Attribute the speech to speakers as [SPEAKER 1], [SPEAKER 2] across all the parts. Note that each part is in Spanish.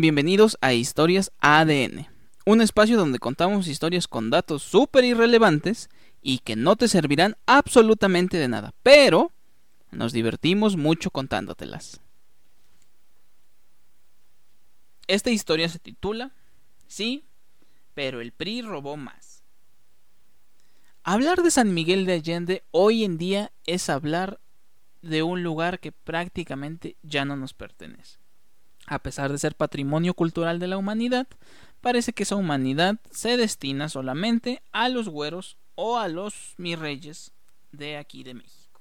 [SPEAKER 1] Bienvenidos a Historias ADN, un espacio donde contamos historias con datos súper irrelevantes y que no te servirán absolutamente de nada, pero nos divertimos mucho contándotelas. Esta historia se titula Sí, pero el PRI robó más. Hablar de San Miguel de Allende hoy en día es hablar de un lugar que prácticamente ya no nos pertenece. A pesar de ser patrimonio cultural de la humanidad, parece que esa humanidad se destina solamente a los güeros o a los mis reyes de aquí de México.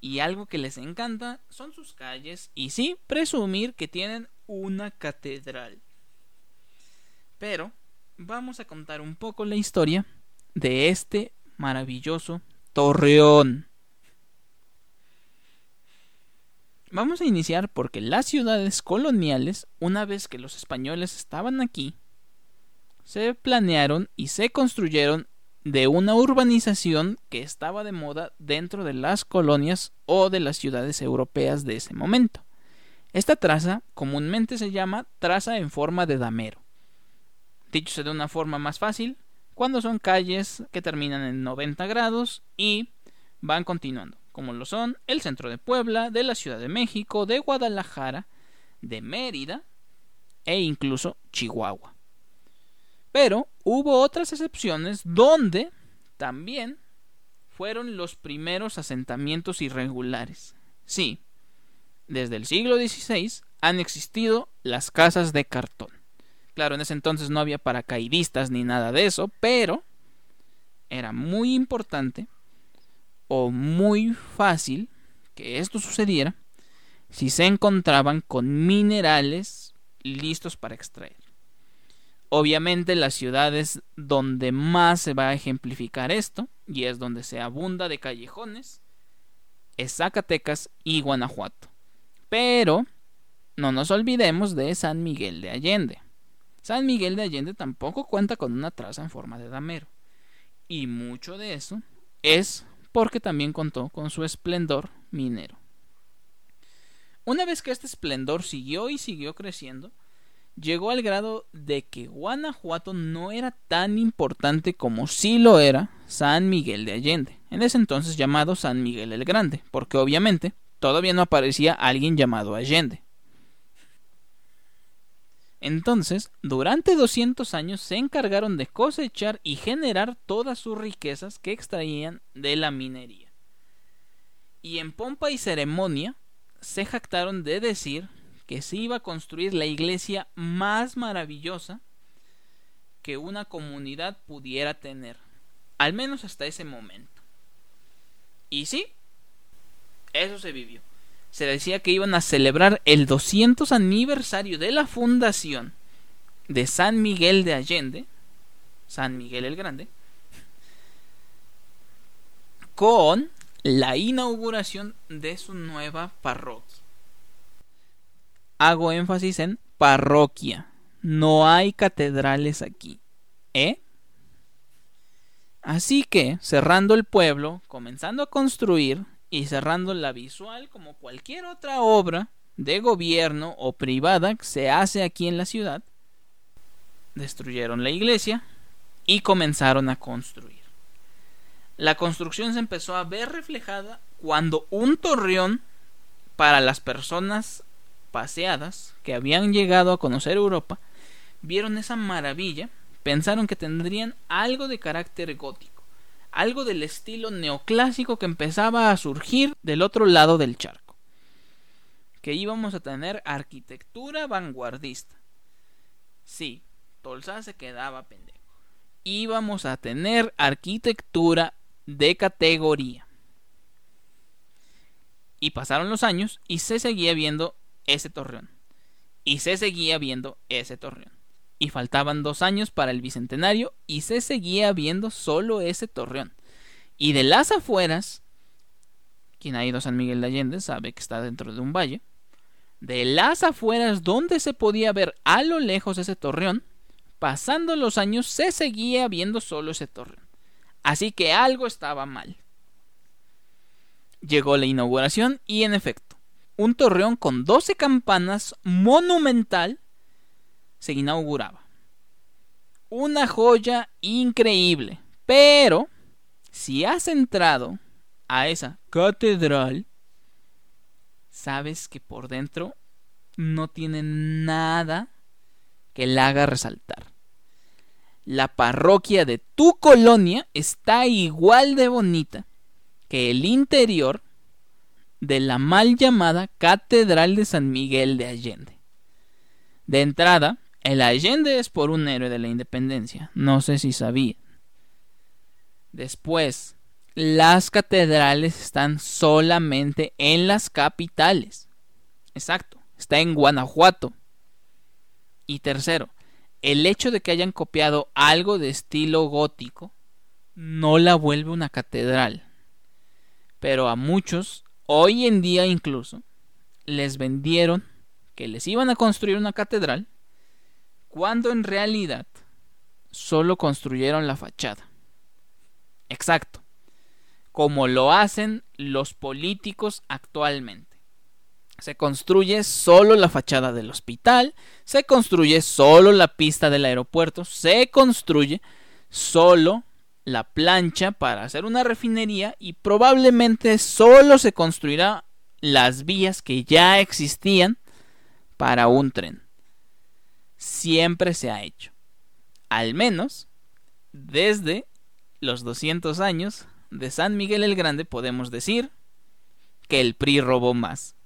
[SPEAKER 1] Y algo que les encanta son sus calles y sí, presumir que tienen una catedral. Pero vamos a contar un poco la historia de este maravilloso torreón. Vamos a iniciar porque las ciudades coloniales, una vez que los españoles estaban aquí, se planearon y se construyeron de una urbanización que estaba de moda dentro de las colonias o de las ciudades europeas de ese momento. Esta traza comúnmente se llama traza en forma de damero. Dicho de una forma más fácil, cuando son calles que terminan en 90 grados y van continuando como lo son el centro de Puebla, de la Ciudad de México, de Guadalajara, de Mérida e incluso Chihuahua. Pero hubo otras excepciones donde también fueron los primeros asentamientos irregulares. Sí, desde el siglo XVI han existido las casas de cartón. Claro, en ese entonces no había paracaidistas ni nada de eso, pero era muy importante o muy fácil que esto sucediera si se encontraban con minerales listos para extraer. Obviamente las ciudades donde más se va a ejemplificar esto, y es donde se abunda de callejones, es Zacatecas y Guanajuato. Pero no nos olvidemos de San Miguel de Allende. San Miguel de Allende tampoco cuenta con una traza en forma de damero. Y mucho de eso es porque también contó con su esplendor minero. Una vez que este esplendor siguió y siguió creciendo, llegó al grado de que Guanajuato no era tan importante como sí lo era San Miguel de Allende, en ese entonces llamado San Miguel el Grande, porque obviamente todavía no aparecía alguien llamado Allende. Entonces, durante 200 años se encargaron de cosechar y generar todas sus riquezas que extraían de la minería. Y en pompa y ceremonia se jactaron de decir que se iba a construir la iglesia más maravillosa que una comunidad pudiera tener, al menos hasta ese momento. Y sí, eso se vivió se decía que iban a celebrar el 200 aniversario de la fundación de San Miguel de Allende, San Miguel el Grande, con la inauguración de su nueva parroquia. Hago énfasis en parroquia. No hay catedrales aquí. ¿Eh? Así que, cerrando el pueblo, comenzando a construir, y cerrando la visual como cualquier otra obra de gobierno o privada que se hace aquí en la ciudad, destruyeron la iglesia y comenzaron a construir. La construcción se empezó a ver reflejada cuando un torreón para las personas paseadas que habían llegado a conocer Europa vieron esa maravilla, pensaron que tendrían algo de carácter gótico algo del estilo neoclásico que empezaba a surgir del otro lado del charco. Que íbamos a tener arquitectura vanguardista. Sí, Tolsa se quedaba pendejo. Íbamos a tener arquitectura de categoría. Y pasaron los años y se seguía viendo ese torreón. Y se seguía viendo ese torreón y faltaban dos años para el bicentenario y se seguía viendo solo ese torreón. Y de las afueras, quien ha ido a San Miguel de Allende sabe que está dentro de un valle, de las afueras donde se podía ver a lo lejos ese torreón, pasando los años se seguía viendo solo ese torreón. Así que algo estaba mal. Llegó la inauguración y en efecto, un torreón con 12 campanas monumental se inauguraba. Una joya increíble. Pero, si has entrado a esa catedral, sabes que por dentro no tiene nada que la haga resaltar. La parroquia de tu colonia está igual de bonita que el interior de la mal llamada Catedral de San Miguel de Allende. De entrada, el Allende es por un héroe de la independencia, no sé si sabía. Después, las catedrales están solamente en las capitales. Exacto, está en Guanajuato. Y tercero, el hecho de que hayan copiado algo de estilo gótico no la vuelve una catedral. Pero a muchos, hoy en día incluso, les vendieron que les iban a construir una catedral cuando en realidad solo construyeron la fachada. Exacto como lo hacen los políticos actualmente. Se construye solo la fachada del hospital, se construye solo la pista del aeropuerto, se construye solo la plancha para hacer una refinería y probablemente solo se construirá las vías que ya existían para un tren. Siempre se ha hecho. Al menos desde los 200 años de San Miguel el Grande podemos decir que el PRI robó más.